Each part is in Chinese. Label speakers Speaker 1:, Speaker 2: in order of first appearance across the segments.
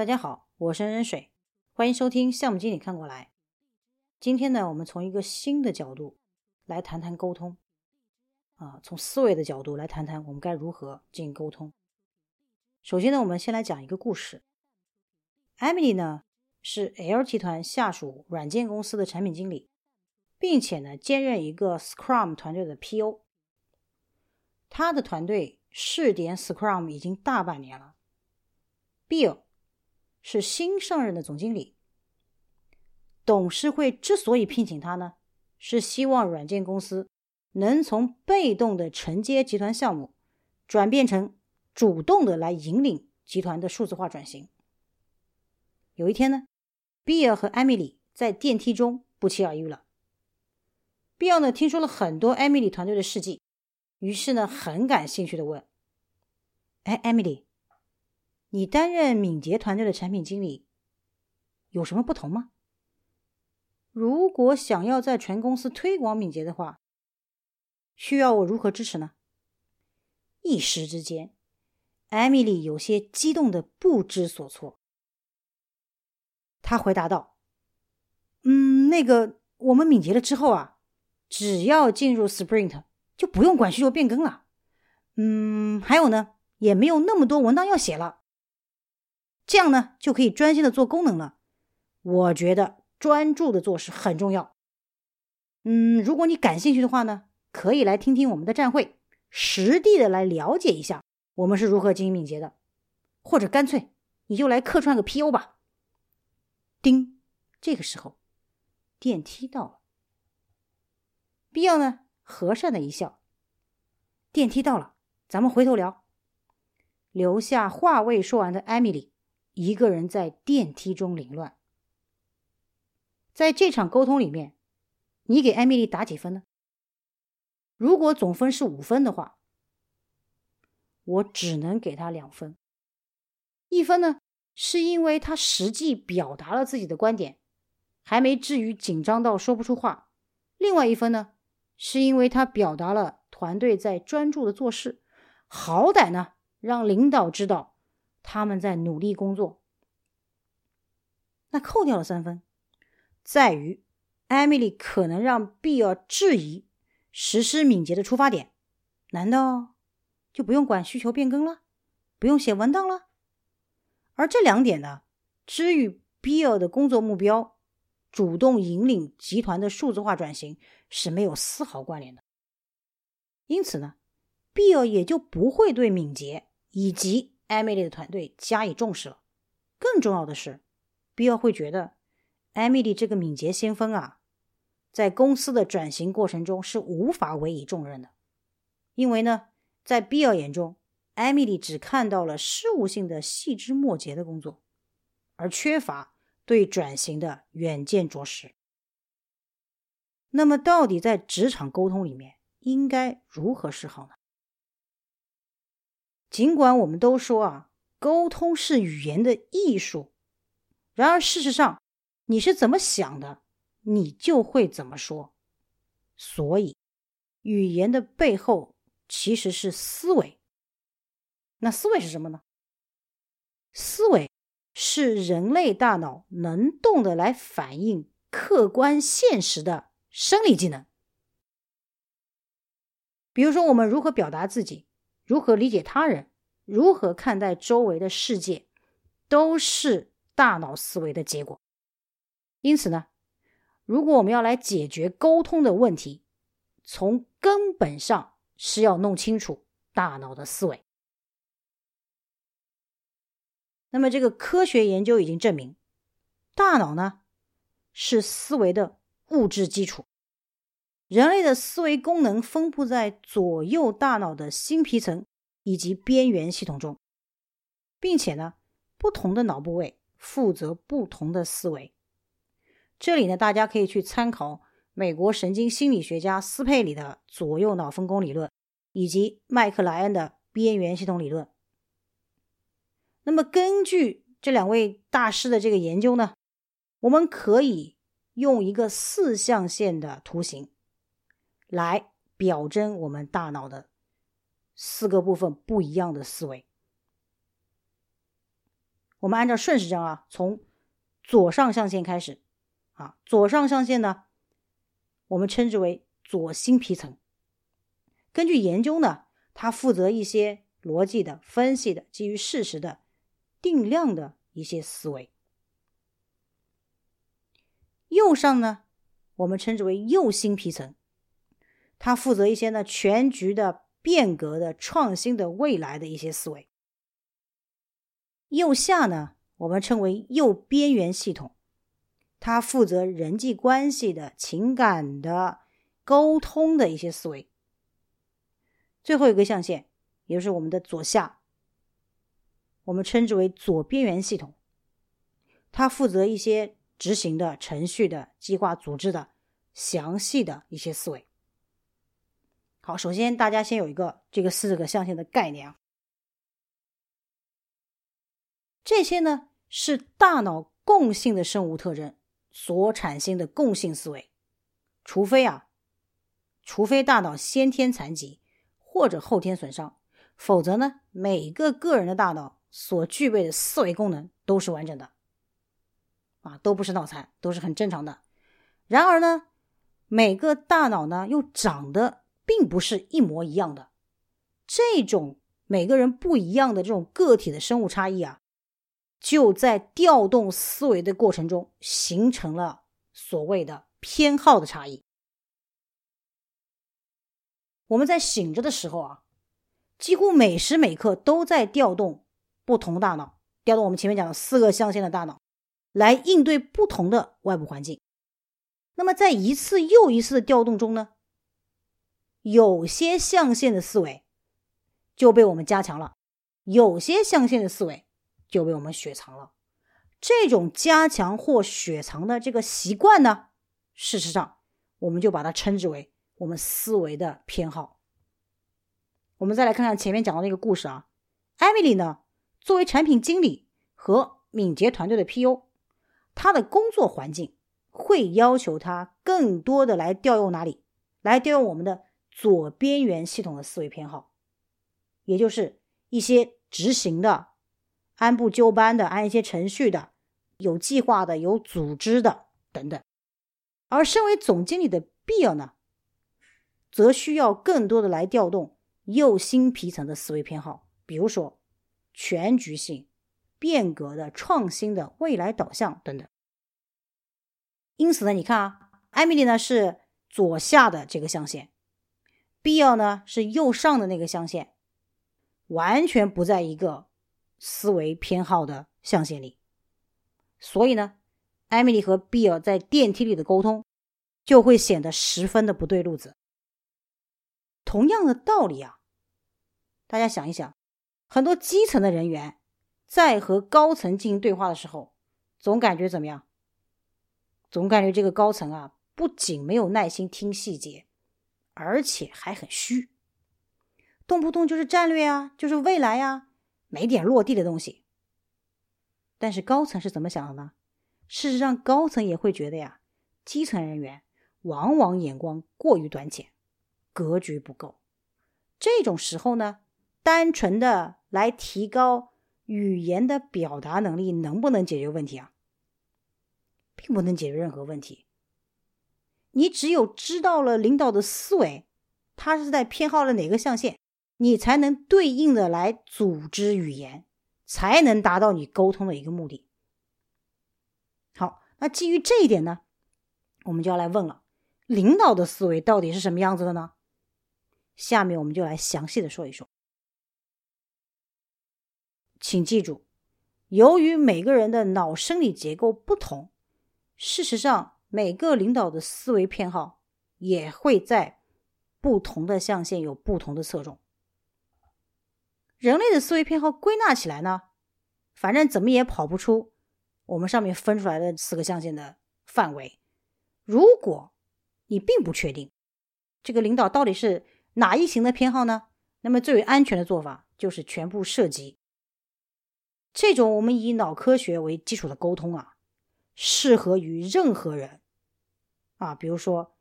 Speaker 1: 大家好，我是任水，欢迎收听项目经理看过来。今天呢，我们从一个新的角度来谈谈沟通，啊，从思维的角度来谈谈我们该如何进行沟通。首先呢，我们先来讲一个故事。Emily 呢是 L 集团下属软件公司的产品经理，并且呢兼任一个 Scrum 团队的 PO。他的团队试点 Scrum 已经大半年了。Bill 是新上任的总经理。董事会之所以聘请他呢，是希望软件公司能从被动的承接集团项目，转变成主动的来引领集团的数字化转型。有一天呢，比尔和艾米丽在电梯中不期而遇了。比尔呢听说了很多艾米丽团队的事迹，于是呢很感兴趣的问：“哎，艾米丽，你担任敏捷团队的产品经理，有什么不同吗？如果想要在全公司推广敏捷的话，需要我如何支持呢？”一时之间，艾米丽有些激动的不知所措。他回答道：“嗯，那个，我们敏捷了之后啊，只要进入 Sprint 就不用管需求变更了。嗯，还有呢，也没有那么多文档要写了。这样呢，就可以专心的做功能了。我觉得专注的做事很重要。嗯，如果你感兴趣的话呢，可以来听听我们的站会，实地的来了解一下我们是如何经营敏捷的，或者干脆你就来客串个 PO 吧。”叮！这个时候，电梯到了。必要呢，和善的一笑。电梯到了，咱们回头聊。留下话未说完的艾米丽，一个人在电梯中凌乱。在这场沟通里面，你给艾米丽打几分呢？如果总分是五分的话，我只能给她两分。一分呢？是因为他实际表达了自己的观点，还没至于紧张到说不出话。另外一分呢，是因为他表达了团队在专注的做事，好歹呢让领导知道他们在努力工作。那扣掉了三分，在于艾米丽可能让比尔质疑实施敏捷的出发点，难道就不用管需求变更了，不用写文档了？而这两点呢，之与比尔的工作目标——主动引领集团的数字化转型是没有丝毫关联的。因此呢，比尔也就不会对敏捷以及艾米丽的团队加以重视了。更重要的是，比尔会觉得艾米丽这个敏捷先锋啊，在公司的转型过程中是无法委以重任的，因为呢，在比尔眼中。艾米丽只看到了事务性的细枝末节的工作，而缺乏对转型的远见卓识。那么，到底在职场沟通里面应该如何是好呢？尽管我们都说啊，沟通是语言的艺术，然而事实上，你是怎么想的，你就会怎么说。所以，语言的背后其实是思维。那思维是什么呢？思维是人类大脑能动的来反映客观现实的生理技能。比如说，我们如何表达自己，如何理解他人，如何看待周围的世界，都是大脑思维的结果。因此呢，如果我们要来解决沟通的问题，从根本上是要弄清楚大脑的思维。那么，这个科学研究已经证明，大脑呢是思维的物质基础。人类的思维功能分布在左右大脑的新皮层以及边缘系统中，并且呢，不同的脑部位负责不同的思维。这里呢，大家可以去参考美国神经心理学家斯佩里的左右脑分工理论，以及麦克莱恩的边缘系统理论。那么，根据这两位大师的这个研究呢，我们可以用一个四象限的图形来表征我们大脑的四个部分不一样的思维。我们按照顺时针啊，从左上象限开始啊，左上象限呢，我们称之为左心皮层。根据研究呢，它负责一些逻辑的分析的、基于事实的、定量的一些思维。右上呢，我们称之为右心皮层，它负责一些呢全局的、变革的、创新的、未来的一些思维。右下呢，我们称为右边缘系统，它负责人际关系的、情感的、沟通的一些思维。最后一个象限，也就是我们的左下，我们称之为左边缘系统，它负责一些。执行的程序的计划组织的详细的一些思维。好，首先大家先有一个这个四个象限的概念啊。这些呢是大脑共性的生物特征所产生的共性思维，除非啊，除非大脑先天残疾或者后天损伤，否则呢，每个个人的大脑所具备的思维功能都是完整的。啊，都不是脑残，都是很正常的。然而呢，每个大脑呢又长得并不是一模一样的。这种每个人不一样的这种个体的生物差异啊，就在调动思维的过程中形成了所谓的偏好的差异。我们在醒着的时候啊，几乎每时每刻都在调动不同大脑，调动我们前面讲的四个象限的大脑。来应对不同的外部环境。那么，在一次又一次的调动中呢，有些象限的思维就被我们加强了，有些象限的思维就被我们雪藏了。这种加强或雪藏的这个习惯呢，事实上，我们就把它称之为我们思维的偏好。我们再来看看前面讲的那个故事啊，艾米丽呢，作为产品经理和敏捷团队的 PU，。他的工作环境会要求他更多的来调用哪里？来调用我们的左边缘系统的思维偏好，也就是一些执行的、按部就班的、按一些程序的、有计划的、有组织的等等。而身为总经理的 Bill 呢，则需要更多的来调动右心皮层的思维偏好，比如说全局性。变革的、创新的、未来导向等等。因此呢，你看啊，艾米丽呢是左下的这个象限，必要呢是右上的那个象限，完全不在一个思维偏好的象限里。所以呢，艾米丽和比尔在电梯里的沟通就会显得十分的不对路子。同样的道理啊，大家想一想，很多基层的人员。在和高层进行对话的时候，总感觉怎么样？总感觉这个高层啊，不仅没有耐心听细节，而且还很虚，动不动就是战略啊，就是未来呀，没点落地的东西。但是高层是怎么想的呢？事实上，高层也会觉得呀，基层人员往往眼光过于短浅，格局不够。这种时候呢，单纯的来提高。语言的表达能力能不能解决问题啊？并不能解决任何问题。你只有知道了领导的思维，他是在偏好了哪个象限，你才能对应的来组织语言，才能达到你沟通的一个目的。好，那基于这一点呢，我们就要来问了：领导的思维到底是什么样子的呢？下面我们就来详细的说一说。请记住，由于每个人的脑生理结构不同，事实上，每个领导的思维偏好也会在不同的象限有不同的侧重。人类的思维偏好归纳起来呢，反正怎么也跑不出我们上面分出来的四个象限的范围。如果你并不确定这个领导到底是哪一型的偏好呢，那么最为安全的做法就是全部涉及。这种我们以脑科学为基础的沟通啊，适合于任何人啊，比如说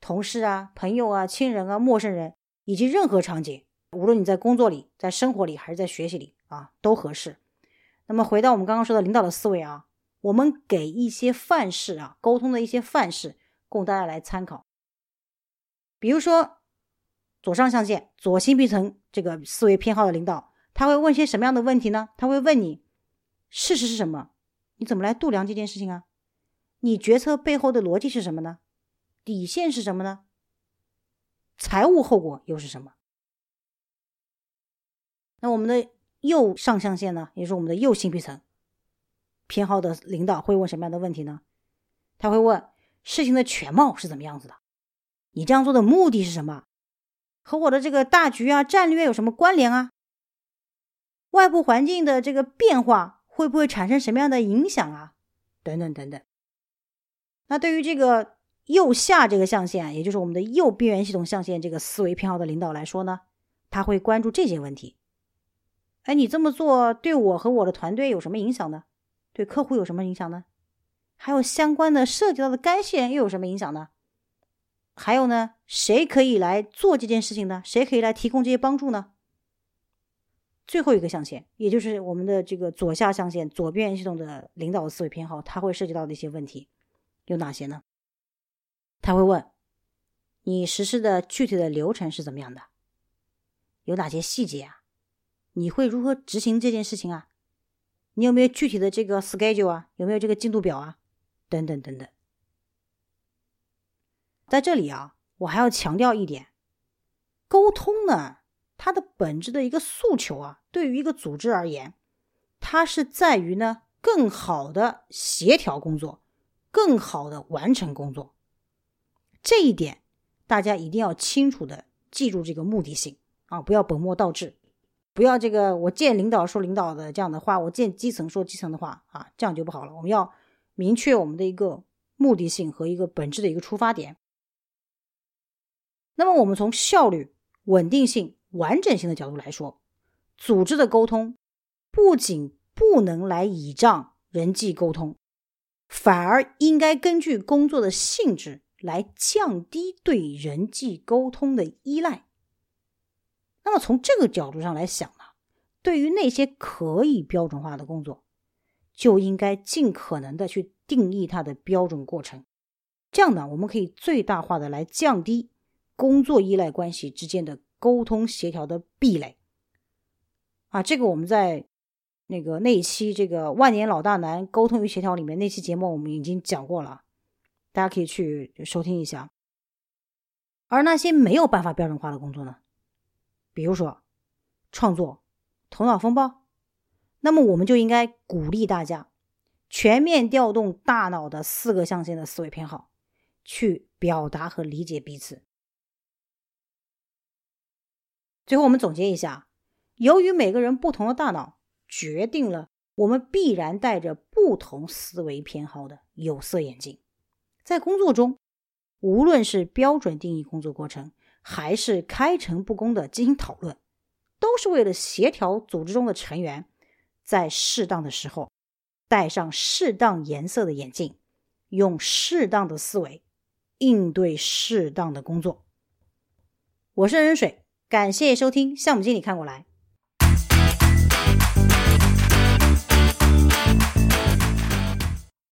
Speaker 1: 同事啊、朋友啊、亲人啊、陌生人，以及任何场景，无论你在工作里、在生活里还是在学习里啊，都合适。那么回到我们刚刚说的领导的思维啊，我们给一些范式啊，沟通的一些范式供大家来参考。比如说左上象限、左心皮层这个思维偏好的领导，他会问些什么样的问题呢？他会问你：事实是什么？你怎么来度量这件事情啊？你决策背后的逻辑是什么呢？底线是什么呢？财务后果又是什么？那我们的右上象限呢，也就是我们的右新皮层偏好的领导会问什么样的问题呢？他会问事情的全貌是怎么样子的？你这样做的目的是什么？和我的这个大局啊、战略有什么关联啊？外部环境的这个变化会不会产生什么样的影响啊？等等等等。那对于这个右下这个象限，也就是我们的右边缘系统象限这个思维偏好的领导来说呢，他会关注这些问题。哎，你这么做对我和我的团队有什么影响呢？对客户有什么影响呢？还有相关的涉及到的干系人又有什么影响呢？还有呢，谁可以来做这件事情呢？谁可以来提供这些帮助呢？最后一个象限，也就是我们的这个左下象限左边缘系统的领导的思维偏好，它会涉及到的一些问题有哪些呢？他会问你实施的具体的流程是怎么样的？有哪些细节啊？你会如何执行这件事情啊？你有没有具体的这个 schedule 啊？有没有这个进度表啊？等等等等。在这里啊，我还要强调一点，沟通呢，它的本质的一个诉求啊，对于一个组织而言，它是在于呢，更好的协调工作，更好的完成工作。这一点大家一定要清楚的记住这个目的性啊，不要本末倒置。不要这个，我见领导说领导的这样的话，我见基层说基层的话啊，这样就不好了。我们要明确我们的一个目的性和一个本质的一个出发点。那么，我们从效率、稳定性、完整性的角度来说，组织的沟通不仅不能来倚仗人际沟通，反而应该根据工作的性质来降低对人际沟通的依赖。那么从这个角度上来想呢，对于那些可以标准化的工作，就应该尽可能的去定义它的标准过程。这样呢，我们可以最大化的来降低工作依赖关系之间的沟通协调的壁垒。啊，这个我们在那个那一期这个万年老大难沟通与协调里面那期节目我们已经讲过了，大家可以去收听一下。而那些没有办法标准化的工作呢？比如说，创作、头脑风暴，那么我们就应该鼓励大家全面调动大脑的四个象限的思维偏好，去表达和理解彼此。最后，我们总结一下：由于每个人不同的大脑，决定了我们必然带着不同思维偏好的有色眼镜，在工作中，无论是标准定义工作过程。还是开诚布公的进行讨论，都是为了协调组织中的成员，在适当的时候戴上适当颜色的眼镜，用适当的思维应对适当的工作。我是任水，感谢收听项目经理看过来。